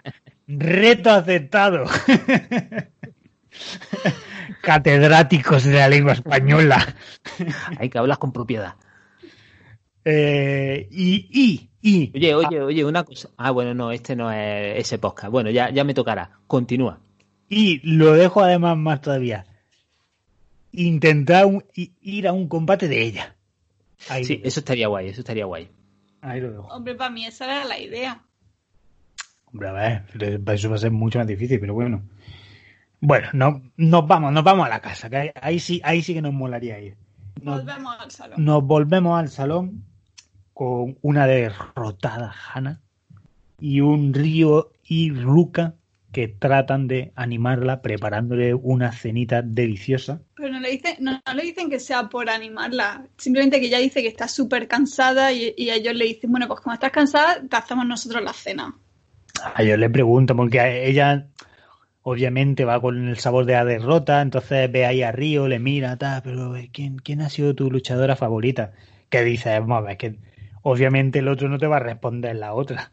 Reto aceptado. Catedráticos de la lengua española. Hay que hablar con propiedad. Eh, y, y, y. Oye, oye, oye, una cosa. Ah, bueno, no, este no es ese podcast. Bueno, ya, ya me tocará. Continúa. Y lo dejo además más todavía. Intentar un- ir a un combate de ella. Ahí, Sí, eso estaría guay, eso estaría guay. ahí lo dejo. Hombre, para mí esa era la idea. Hombre, a ver, para eso va a ser mucho más difícil, pero bueno. Bueno, no, nos vamos, nos vamos a la casa, que ahí, ahí sí, ahí sí que nos molaría ir. Nos, Volvemos al salón. nos volvemos al salón con una derrotada Hannah y un Río y Ruka que tratan de animarla preparándole una cenita deliciosa. Pero no le, dicen, no, no le dicen que sea por animarla. Simplemente que ella dice que está súper cansada y, y ellos le dicen, bueno, pues como estás cansada, te hacemos nosotros la cena. A ellos le preguntan, porque a ella obviamente va con el sabor de la derrota, entonces ve ahí a Río, le mira, tal, pero eh, ¿quién, ¿quién ha sido tu luchadora favorita? Que dice, vamos a ver, que obviamente el otro no te va a responder la otra.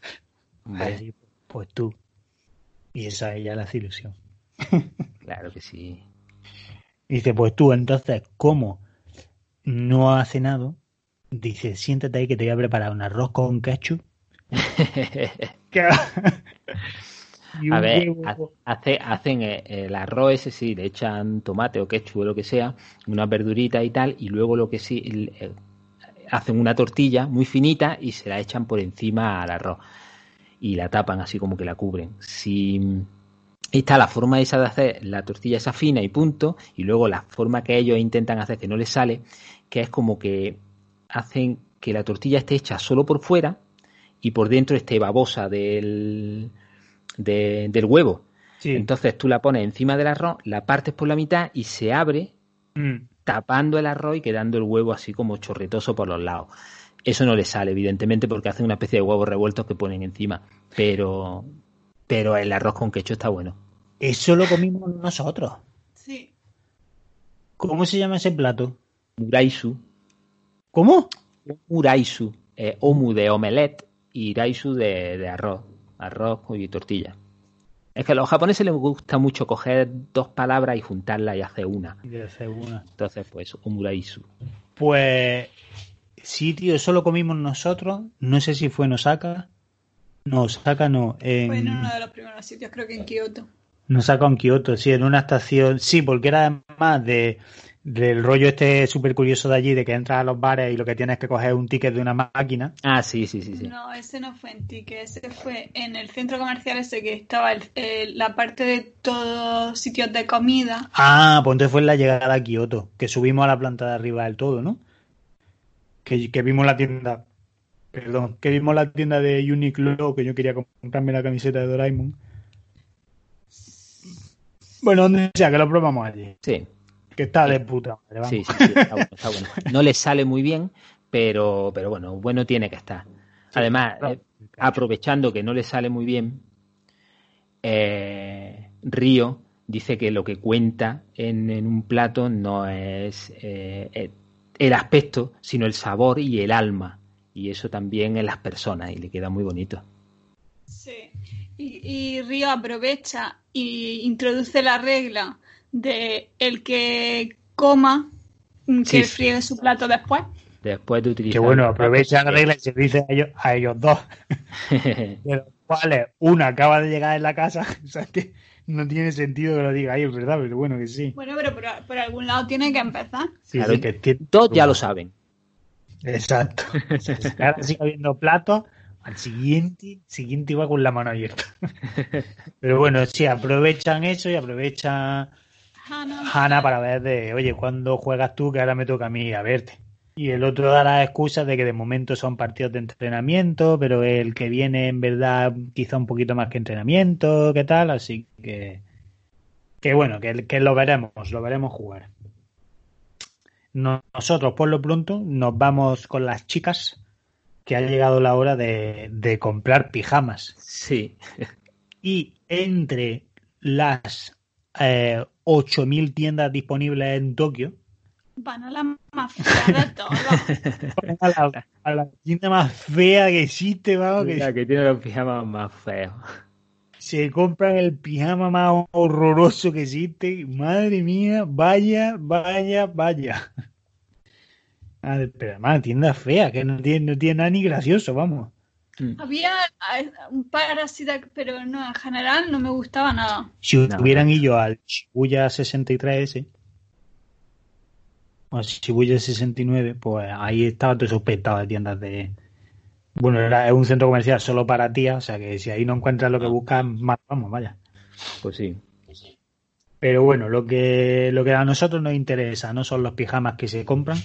Pues tú. Y esa ella le hace ilusión. claro que sí. Dice, pues tú, entonces, ¿cómo no has cenado? Dice, siéntate ahí que te voy a preparar un arroz con un A ver, hace, hacen eh, el arroz ese, sí, le echan tomate o ketchup o lo que sea, una verdurita y tal, y luego lo que sí, hacen una tortilla muy finita y se la echan por encima al arroz. Y la tapan así como que la cubren. Si está la forma esa de hacer la tortilla esa fina y punto, y luego la forma que ellos intentan hacer que no les sale, que es como que hacen que la tortilla esté hecha solo por fuera y por dentro esté babosa del, de- del huevo. Sí. Entonces tú la pones encima del arroz, la partes por la mitad y se abre Mm. tapando el arroz y quedando el huevo así como chorretoso por los lados. Eso no le sale, evidentemente, porque hacen una especie de huevos revueltos que ponen encima. Pero, pero el arroz con quecho está bueno. Eso lo comimos nosotros. Sí. ¿Cómo se llama ese plato? Uraisu. ¿Cómo? Uraisu. Eh, omu de omelette y iraisu de, de arroz. Arroz y tortilla. Es que a los japoneses les gusta mucho coger dos palabras y juntarlas y hacer una. Entonces, pues, omuraisu. Pues Sí, tío, eso lo comimos nosotros. No sé si fue en Osaka. No, Osaka no. En... Fue en uno de los primeros sitios, creo que en Kioto. Nos saca en Kioto, sí, en una estación. Sí, porque era además de, del rollo este súper curioso de allí, de que entras a los bares y lo que tienes es que coger un ticket de una máquina. Ah, sí, sí, sí. sí. No, ese no fue en Tique, ese fue en el centro comercial ese que estaba el- el- la parte de todos sitios de comida. Ah, pues entonces fue en la llegada a Kioto, que subimos a la planta de arriba del todo, ¿no? Que, que vimos la tienda, perdón, que vimos la tienda de Uniqlo, que yo quería comprarme la camiseta de Doraemon. Bueno, donde sea, que lo probamos allí. Sí, Que está de puta madre, vamos. sí, sí, sí, está bueno, está bueno. No le sale muy bien, pero, pero bueno, bueno tiene que estar. Además, eh, aprovechando que no le sale muy bien, eh, Río dice que lo que cuenta en, en un plato no es eh, el aspecto, sino el sabor y el alma. Y eso también en las personas, y le queda muy bonito. Sí. Y, y Río aprovecha y introduce la regla de el que coma, que Sí. friegue su plato después. Después de utilizar. Que bueno, aprovecha la regla y se dice a ellos, a ellos dos. De los cuales una acaba de llegar en la casa. O sea, que no tiene sentido que lo diga ahí, es verdad, pero bueno que sí. Bueno, pero por, por algún lado tiene que empezar. Sí, Claro, sí, que tiene- Todos ya lo saben. Exacto. Ahora sigue habiendo platos, al siguiente, siguiente va con la mano abierta. Pero bueno, sí, aprovechan eso y aprovechan Hannah. Hanna para ver de, oye, ¿cuándo juegas tú? Que ahora me toca a mí a verte. Y el otro da las excusas de que de momento son partidos de entrenamiento, pero el que viene en verdad quizá un poquito más que entrenamiento, ¿qué tal? Así que, que bueno, que, que lo veremos, lo veremos jugar. No- Nosotros, por lo pronto, nos vamos con las chicas, que ha llegado la hora de, de comprar pijamas. Sí. Y entre las eh, 8.000 tiendas disponibles en Tokio, Van a la más fea de todas. a la, a la tienda más fea que existe, vamos, que La que tiene los pijamas más feos. se compran el pijama más horroroso que existe. Madre mía, vaya, vaya, vaya. Ah, Pero además, tienda fea, que no tiene, no tiene nada ni gracioso, vamos. Mm. Había eh, un par así de, pero no, en general no me gustaba nada. Si No, hubieran ido al Shibuya 63 ese, o Shibuya 69, pues ahí estaba todo sospechado de tiendas de... Bueno, era, es un centro comercial solo para tías, o sea que si ahí no encuentras lo que buscas, más vamos, vaya. Pues sí. Pero bueno, lo que, lo que a nosotros nos interesa no son los pijamas que se compran,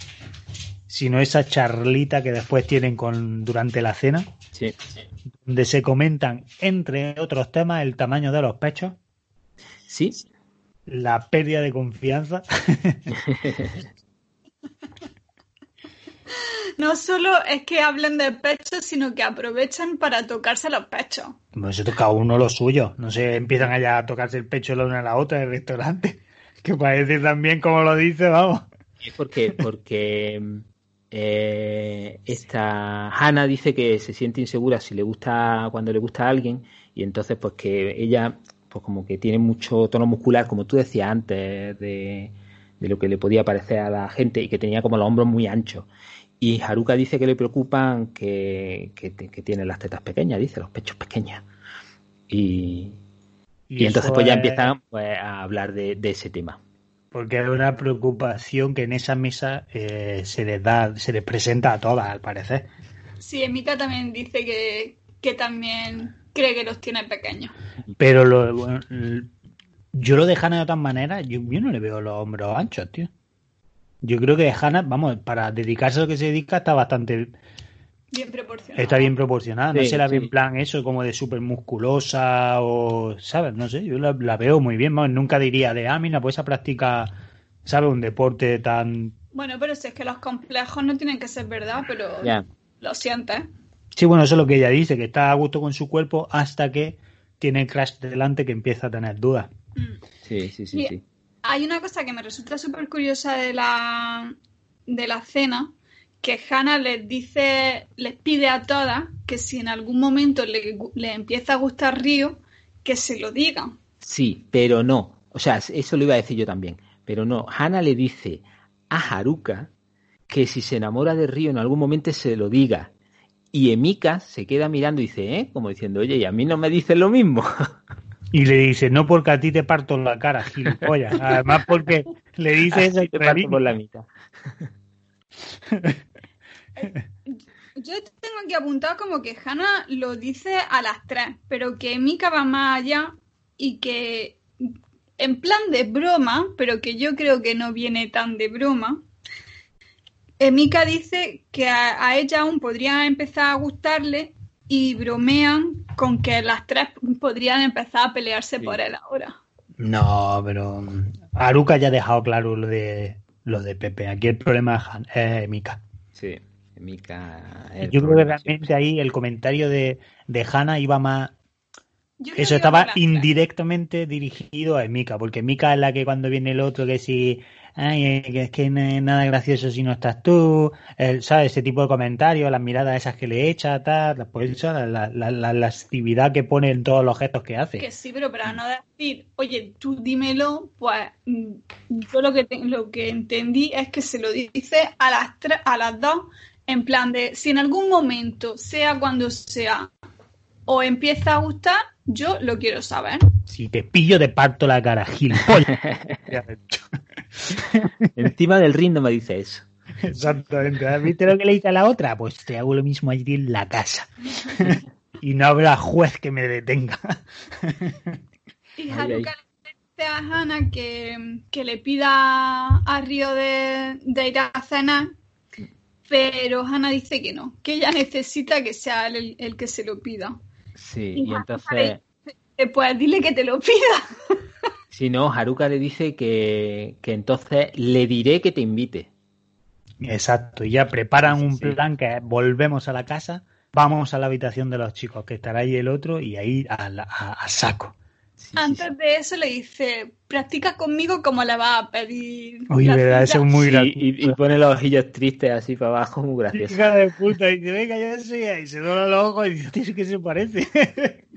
sino esa charlita que después tienen con durante la cena, Sí. donde se comentan, entre otros temas, el tamaño de los pechos, Sí. la pérdida de confianza. No solo es que hablen de pechos, sino que aprovechan para tocarse los pechos. Pues eso cada uno lo suyo. No sé, empiezan allá a tocarse el pecho la una a la otra en el restaurante. Que parece también como lo dice, vamos. Es porque, porque eh, esta Hannah dice que se siente insegura si le gusta, cuando le gusta a alguien, y entonces pues que ella, pues como que tiene mucho tono muscular, como tú decías antes, de, de lo que le podía parecer a la gente, y que tenía como los hombros muy anchos. Y Haruka dice que le preocupan que, que, que tiene las tetas pequeñas, dice, los pechos pequeños. Y, y entonces pues ya es empiezan pues, a hablar de, de ese tema. Porque es una preocupación que en esa mesa eh, se les da, se les presenta a todas, al parecer. Sí, Emita también dice que, que también cree que los tiene pequeños. Pero lo, bueno, yo lo de Hannah de otra manera, yo, yo no le veo los hombros anchos, tío. Yo creo que Hannah, vamos, para dedicarse a lo que se dedica, está bastante, Bien proporcionado. está bien proporcionada. No Sí, sé, la ve sí. en plan eso, como de súper musculosa o, ¿sabes? No sé, yo la, la veo muy bien. vamos, nunca diría de, ah, mira, pues esa práctica, ¿sabes? Un deporte tan... Bueno, pero si es que los complejos no tienen que ser verdad, pero Ya. lo sientes. Sí, bueno, eso es lo que ella dice, que está a gusto con su cuerpo hasta que tiene Crash delante que empieza a tener dudas. Mm. Sí, sí, sí, sí. Hay una cosa que me resulta súper curiosa de la, de la cena, que Hannah les dice, les pide a todas que si en algún momento le, le empieza a gustar Río, que se lo digan. Sí, pero no. O sea, eso lo iba a decir yo también. Pero no. Hannah le dice a Haruka que si se enamora de Río en algún momento se lo diga. Y Emika se queda mirando y dice, ¿eh? Como diciendo, oye, y a mí no me dices lo mismo. Y le dice, no porque a ti te parto la cara, gilipollas. Además porque le dice eso y te parto por la mitad. Yo tengo aquí apuntado como que Hannah lo dice a las tres, pero que Mika va más allá y que en plan de broma, pero que yo creo que no viene tan de broma, Mika dice que a, a, ella aún podría empezar a gustarle y bromean con que las tres podrían empezar a pelearse sí. por él ahora. No, pero Aruka ya ha dejado claro lo de lo de Pepe. Aquí el problema es, Han, es Mika. Sí, Mika. Yo creo que realmente sí. ahí el comentario de, de Hannah iba más. Eso estaba indirectamente dirigido a Mika, porque Mika es la que cuando viene el otro que si ay, que es que nada gracioso si no estás tú, el, ¿sabes? Ese tipo de comentarios, las miradas esas que le echa, tal, pues la, la, la, lascividad que pone en todos los gestos que hace. Que sí, pero para no decir, oye, tú dímelo, pues yo lo que, lo que entendí es que se lo dice a las, tres, a las dos, en plan de, si en algún momento, sea cuando sea, o empieza a gustar, yo lo quiero saber. Si te pillo, te parto la cara, gilipollas. Encima del ring no me dice eso. Exactamente. ¿Viste lo que le dice a la otra? Pues te hago lo mismo allí en la casa. y no habrá juez que me detenga. y Haruka le dice a Hannah que, que, le pida a Río de, de ir a cenar, pero Hannah dice que no, que ella necesita que sea él el, el que se lo pida. Sí, y, y entonces... Pues dile que te lo pida. Si no, Haruka le dice que, que, entonces le diré que te invite. Exacto, y ya preparan sí, un sí. plan que volvemos a la casa, vamos a la habitación de los chicos, que estará ahí el otro, y ahí a, a, a saco. Sí, Antes de eso le dice, practica conmigo como le va a pedir. Oye, verdad, eso es muy gracioso. Y, y, pone los ojillos tristes así para abajo, muy gracioso. Hija de puta, y dice, venga, ya sé, y se dobla los ojos y dice, tío, que se parece.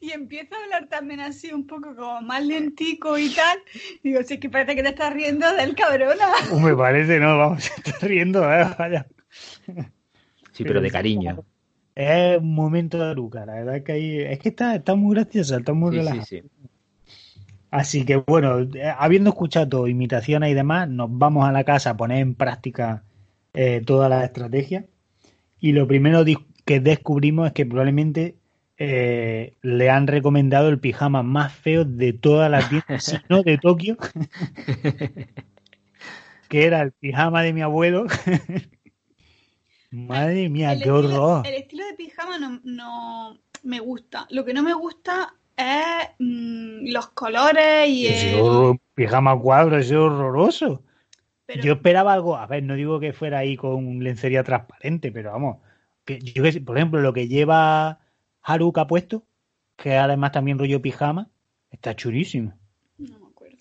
y empieza a hablar también así, un poco como más lentico y tal. Digo, si es que parece que te estás riendo del cabrona. Me parece, no, vamos, se está riendo, ¿eh? vaya. Sí, pero de cariño. Es un momento de Luca, la verdad que ahí, es que está, está muy graciosa, está muy sí, relajada. Sí, sí. Así que bueno, eh, habiendo escuchado imitaciones y demás, nos vamos a la casa a poner en práctica eh, toda la estrategia. Y lo primero que descubrimos es que probablemente eh, le han recomendado el pijama más feo de todas las tiendas, si no de Tokio, que era el pijama de mi abuelo. Madre mía, el qué estilo, horror. El estilo de pijama no, no, me gusta. Lo que no me gusta es mmm, los colores y el... horror, pijama cuadro, es horroroso. Pero... Yo esperaba algo, a ver, no digo que fuera ahí con lencería transparente, pero vamos, que yo que por ejemplo, lo que lleva Haruka puesto, que además también rollo pijama, está churísimo. No me acuerdo.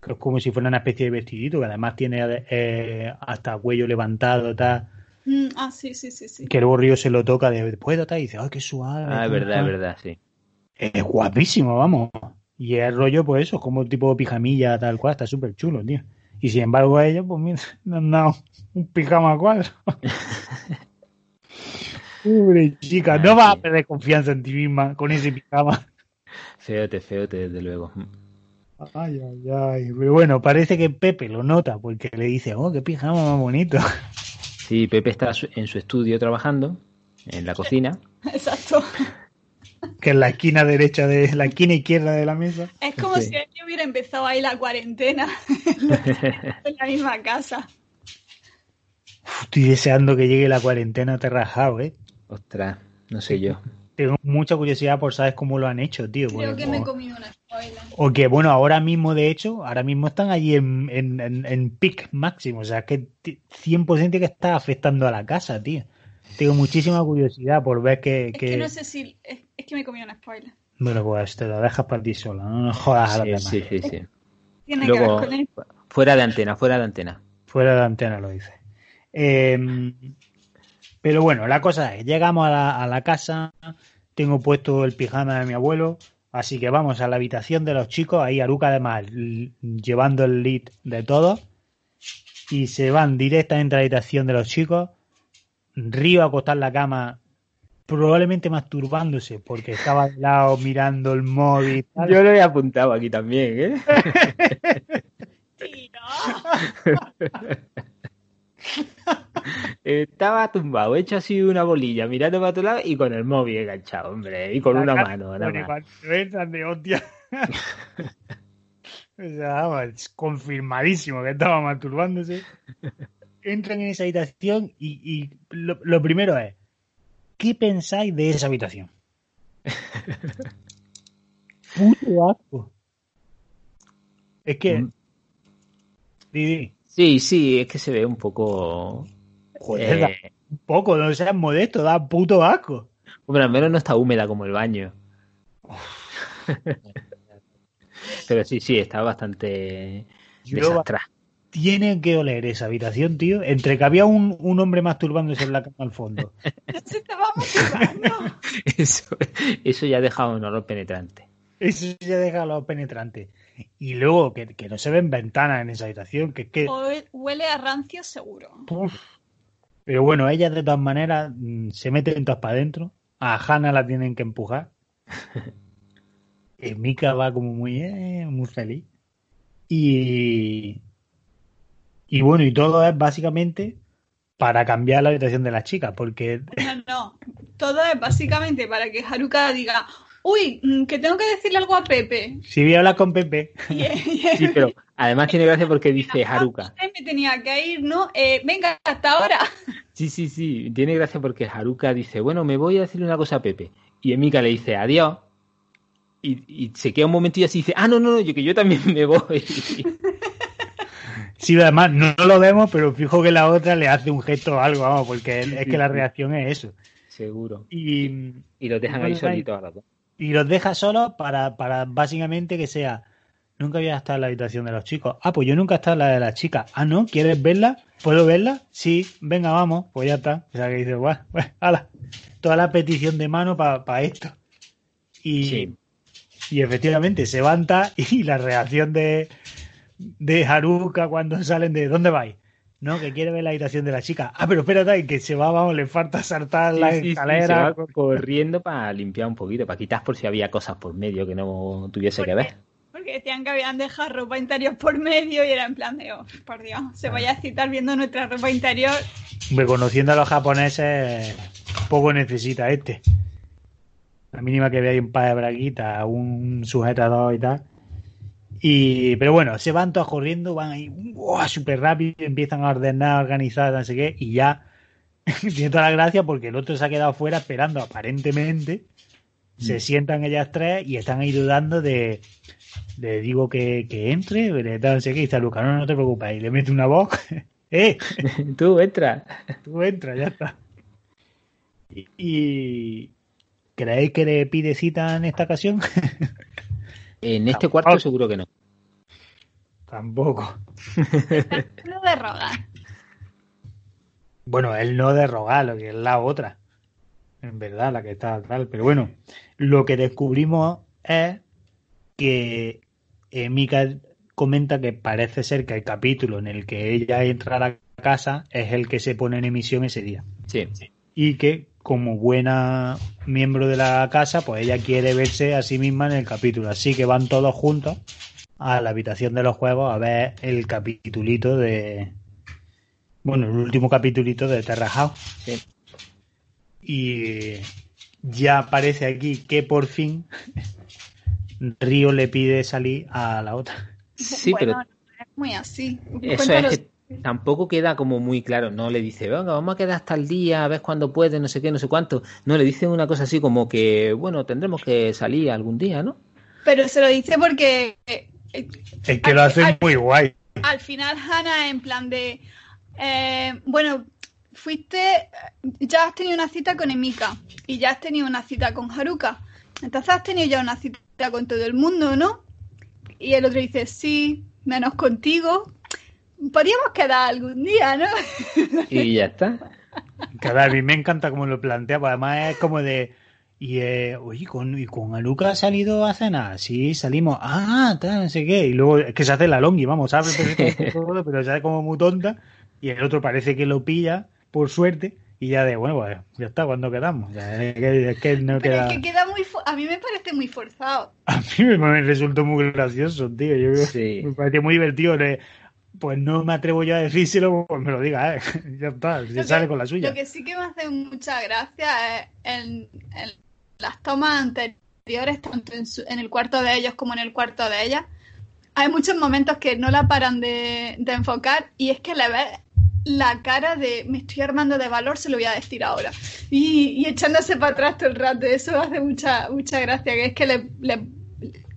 Que es como si fuera una especie de vestidito, que además tiene eh, hasta cuello levantado, tal. Mm, ah, sí, sí, sí, sí. Que luego Río se lo toca de después y dice, ay, qué suave. Ah, es verdad, es verdad, sí. Es guapísimo, vamos. Y el rollo, pues eso, como tipo pijamilla, tal cual, está súper chulo, tío. Y sin embargo a ella, pues mira, le han dado un pijama cuadro. Pobre chica, no vas a perder confianza en ti misma con ese pijama. Feote, feote, desde luego. Ay, ay, ay. Pero bueno, parece que Pepe lo nota porque le dice, oh, qué pijama más bonito. Sí, Pepe está en su estudio trabajando, en la cocina. Exacto. Que en la esquina derecha de la esquina izquierda de la mesa. Es como sí. si él hubiera empezado ahí la cuarentena en la misma casa. Estoy deseando que llegue la cuarentena terrajado, ¿eh? Ostras, no sé yo. Tengo mucha curiosidad por saber cómo lo han hecho, tío. Creo que me he comido una. O que, bueno, ahora mismo, de hecho, ahora mismo están allí en, en, en, en pic máximo. O sea, que 100% que está afectando a la casa, tío. Tengo muchísima curiosidad por ver que... Es que, que no sé si... Es, es, que me he comido una spoiler. Bueno, pues te lo dejas para ti sola, no nos jodas sí, a los demás. Sí, sí, sí. Tiene Luego, que ver con él. fuera de antena, fuera de antena. Fuera de antena lo dice. Eh, pero bueno, la cosa es, llegamos a la, a la casa, tengo puesto el pijama de mi abuelo, así que vamos a la habitación de los chicos, ahí Aruka además llevando el lead de todo. y se van directamente a la habitación de los chicos. Río a acostar la cama, probablemente masturbándose porque estaba al lado mirando el móvil. Yo lo he apuntado aquí también, ¿eh? Estaba tumbado, hecho así una bolilla, mirando para otro lado y con el móvil enganchado, hombre, y con una mano. de hostia. o sea, es confirmadísimo que estaba masturbándose. Entran en esa habitación y, lo, primero es, ¿qué pensáis de esa habitación? Puto asco. Es que... Mm. Sí, sí, es que se ve un poco. Joder, eh, un poco, no seas modesto, da puto asco. Hombre, al menos no está húmeda como el baño. Pero sí, sí, está bastante desastrada. Tiene que oler esa habitación, tío. Entre que había un, un hombre masturbándose en la cama al fondo. eso, eso ya deja un olor penetrante. Eso ya deja olor penetrante. Y luego que, no se ven ventanas en esa habitación, que, que... Huele a rancio seguro. Pero bueno, ellas de todas maneras mm, se meten todas para adentro. A Hannah la tienen que empujar. y Mika va como muy, eh, muy feliz. Y, y bueno, y todo es básicamente para cambiar la habitación de las chicas, porque... No, no, todo es básicamente para que Haruka diga, uy, mm, que tengo que decirle algo a Pepe. Sí, voy a hablar con Pepe. sí, pero además tiene gracia porque dice Haruka. Me tenía que ir, ¿no? Eh, venga, hasta ahora. Sí, sí, sí, tiene gracia porque Haruka dice, bueno, me voy a decirle una cosa a Pepe. Y Emika le dice, adiós. Y, se queda un momentillo así y dice, ah, no, no, no, yo que yo también me voy. Sí, además no, lo vemos, pero fijo que la otra le hace un gesto o algo, vamos, porque es que la reacción es eso. Seguro. Y, y lo dejan ahí solitos y los deja solos para, para básicamente que sea, nunca había estado en la habitación de los chicos. Ah, pues yo nunca he estado en la de las chicas. Ah, ¿no? ¿Quieres verla? ¿Puedo verla? Sí, venga, vamos. Pues ya está. O sea que dice, bueno, bueno, ala. Toda la petición de mano para esto. Y, y efectivamente se levanta y la reacción de, de Haruka cuando salen de ¿dónde vais? No, que quiere ver la habitación de la chica. Ah, pero espérate, que se va, vamos, le falta saltar la escalera. corriendo para limpiar un poquito, para quitar por si había cosas por medio que no tuviese que ver. Porque decían que habían dejado ropa interior por medio y era en plan de, oh, por Dios, se vaya a citar viendo nuestra ropa interior. conociendo a los japoneses, poco necesita este. La mínima que vea un par de braguitas, un sujetador y tal y, pero bueno, se van todos corriendo, van ahí súper rápido, empiezan a ordenar, a organizar, no sé qué, y ya tiene toda la gracia porque el otro se ha quedado fuera esperando aparentemente. Se mm. sientan ellas tres y están ahí dudando de, le digo que, que entre, no sé qué, y dice Luca, no, no te preocupes, y le mete una voz, ¡eh! Tú entra. Tú entra, ya está. Y, ¿creéis que le pide cita en esta ocasión? En este cuarto seguro que no. Tampoco. no de rogar. Bueno, él no de rogar, lo que es la otra. En verdad, la que está tal. Pero bueno, lo que descubrimos es que eh, Mika comenta que parece ser que el capítulo en el que ella entra a la casa es el que se pone en emisión ese día. Sí. Y que como buena miembro de la casa, pues ella quiere verse a sí misma en el capítulo. Así que van todos juntos a la habitación de los juegos a ver el capitulito de. Bueno, el último capitulito de Terra House. Y ya aparece aquí que por fin Río le pide salir a la otra. Sí, pero. es muy así. Eso es tampoco queda como muy claro. No le dice, venga, vamos a quedar hasta el día, a ver cuándo puede, no sé qué, no sé cuánto. No, le dice una cosa así como que, bueno, tendremos que salir algún día, ¿no? Pero se lo dice porque... Eh, es que lo hace muy guay. Al final, Hannah, en plan de... Eh, bueno, fuiste... Ya has tenido una cita con Emika y ya has tenido una cita con Haruka. Entonces has tenido ya una cita con todo el mundo, ¿no? Y el otro dice, sí, menos contigo, podríamos quedar algún día, ¿no? Y ya está. Cada a mí me encanta cómo lo plantea, pues además es como de Y, eh, oye, con, y con Aluca ha salido a cenar. Sí, salimos. Ah, tal, no sé qué. Y luego es que se hace la longi, vamos, sabe todo, pero se hace como muy tonta. Y el otro parece que lo pilla, por suerte. Y ya de, bueno, pues ya está, cuando quedamos. Ya, es que, es que no Pero queda... es que queda muy... A mí me parece muy forzado. A mí me, me resultó muy gracioso, tío. Yo creo- Sí. Me pareció muy divertido. pues no me atrevo yo a decírselo, pues me lo diga, ¿eh? Ya está, se sale con la suya. Lo que sí que me hace mucha gracia es en, en las tomas anteriores, tanto en, su- en el cuarto de ellos como en el cuarto de ella. Hay muchos momentos que no la paran de, de enfocar y es que le ves la cara de me estoy armando de valor, se lo voy a decir ahora. Y, y echándose para atrás todo el rato. Eso hace mucha, mucha gracia, que es que le, le,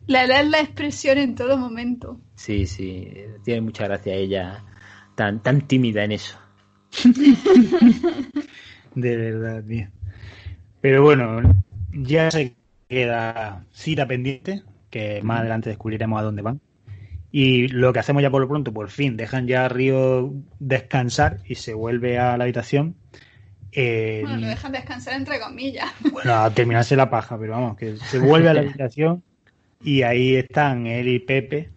le lees la expresión en todo momento. Sí, sí, tiene mucha gracia ella, tan, tan tímida en eso. De verdad, tío. Pero bueno, ya se queda cita pendiente, que más adelante descubriremos a dónde van. Y lo que hacemos ya por lo pronto, por fin, dejan ya a Río descansar y se vuelve a la habitación. Eh, Bueno, lo dejan descansar entre comillas. bueno, a terminarse la paja, pero vamos, que se vuelve a la habitación y ahí están él y Pepe.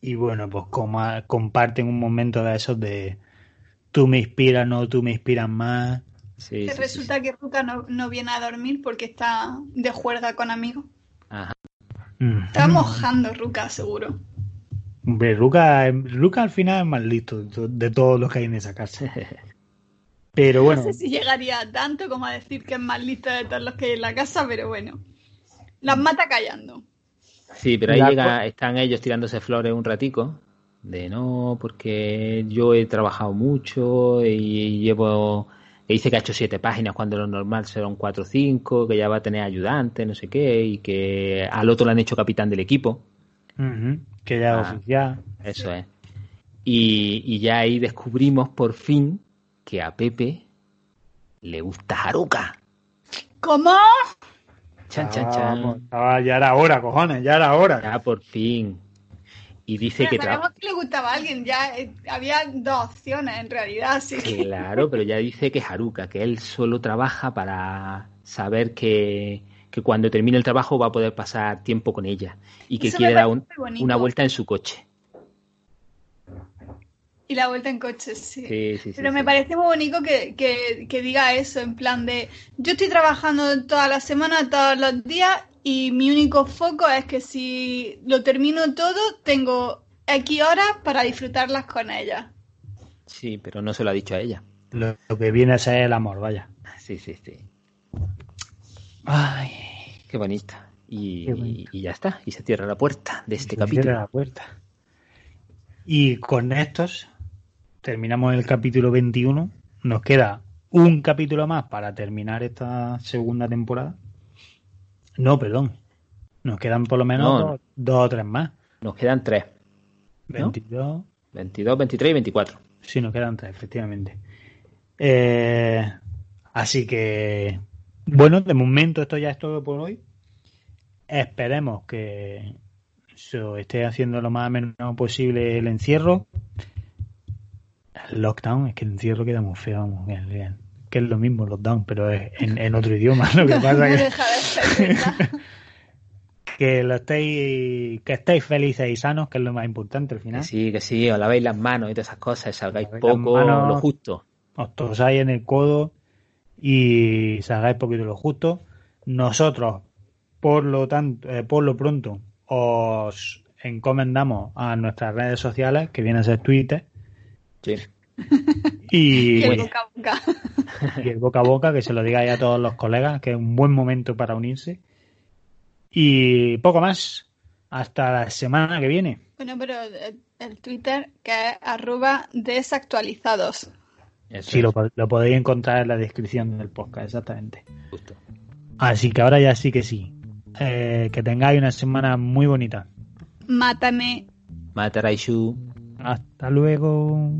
Y bueno, pues como comparten un momento de esos de tú me inspiras, no, tú me inspiras más. Sí, Que sí, sí, resulta que Ruka no, no viene a dormir porque está de juerga con amigos. Ajá. Mm. Está mojando Ruka, seguro. Hombre, Luca, Luca al final es más listo de, to- de todos los que hay en esa casa. Pero bueno, No sé si llegaría a tanto como a decir que es más listo de todos los que hay en la casa, pero bueno. Las mata callando. Sí, pero ahí La llega, están ellos tirándose flores un ratico, de no, porque yo he trabajado mucho y llevo, que dice que ha hecho siete páginas cuando lo normal serán cuatro o cinco, que ya va a tener ayudante, no sé qué, y que al otro le han hecho capitán del equipo, ujú, que ya es Ah. oficial. eso es. Y, y ya ahí descubrimos por fin que a Pepe le gusta Haruka. ¿Cómo? Chan, chan, Ah, chan. ya era hora, cojones, ya era hora. Ya por fin. Y dice Pero que trabaja. que le gustaba a alguien. Ya eh, había dos opciones en realidad, así que. Claro, pero ya dice que es Haruka, que él solo trabaja para saber que, que cuando termine el trabajo va a poder pasar tiempo con ella y que Eso quiere dar un- una vuelta en su coche. Y la vuelta en coche, sí. Sí, sí, sí. Pero me sí. parece muy bonito que, que, que diga eso, en plan de, yo estoy trabajando toda la semana, todos los días, y mi único foco es que si lo termino todo, tengo X horas para disfrutarlas con ella. Sí, pero no se lo ha dicho a ella. Lo, lo que viene a ser el amor, vaya. Sí, sí, sí. Ay, Qué bonito. Y, Qué bonito. y ya está. Y se cierra la puerta de este se cierra capítulo. la puerta. Y con estos terminamos el capítulo 21. Nos queda un capítulo más para terminar esta segunda temporada. No, perdón. Nos quedan por lo menos No. dos, dos o tres más. Nos quedan tres. ¿No? 22. 22, 23 y 24. Sí, nos quedan tres, efectivamente. Eh, así que, bueno, de momento esto ya es todo por hoy. Esperemos que se esté haciendo lo más menos posible el encierro. El lockdown, es que el encierro queda muy feo, vamos, que, que- que es lo mismo lockdown, pero es en, en otro idioma. Lo que pasa No que, que lo estéis, que estéis felices y sanos, que es lo más importante al Que final. sí, que sí, os lavéis las manos y todas esas cosas, salgáis Lavéis las poco, manos. lo justo. os tosáis en el codo y salgáis poquito lo justo. Nosotros, por lo tanto, eh, por lo pronto, os encomendamos a nuestras redes sociales, que viene a ser Twitter, Sí. y, Y el Bueno. boca a boca. y el boca a boca, que se lo digáis a todos los colegas, que es un buen momento para unirse. Y poco más. Hasta la semana que viene. Bueno, pero eh, el Twitter que es arroba desactualizados. Eso Sí, lo podéis encontrar en la descripción del podcast, exactamente. justo. Así que ahora ya sí que sí. Eh, que tengáis una semana muy bonita. Mátame. Mataraishu. Hasta luego.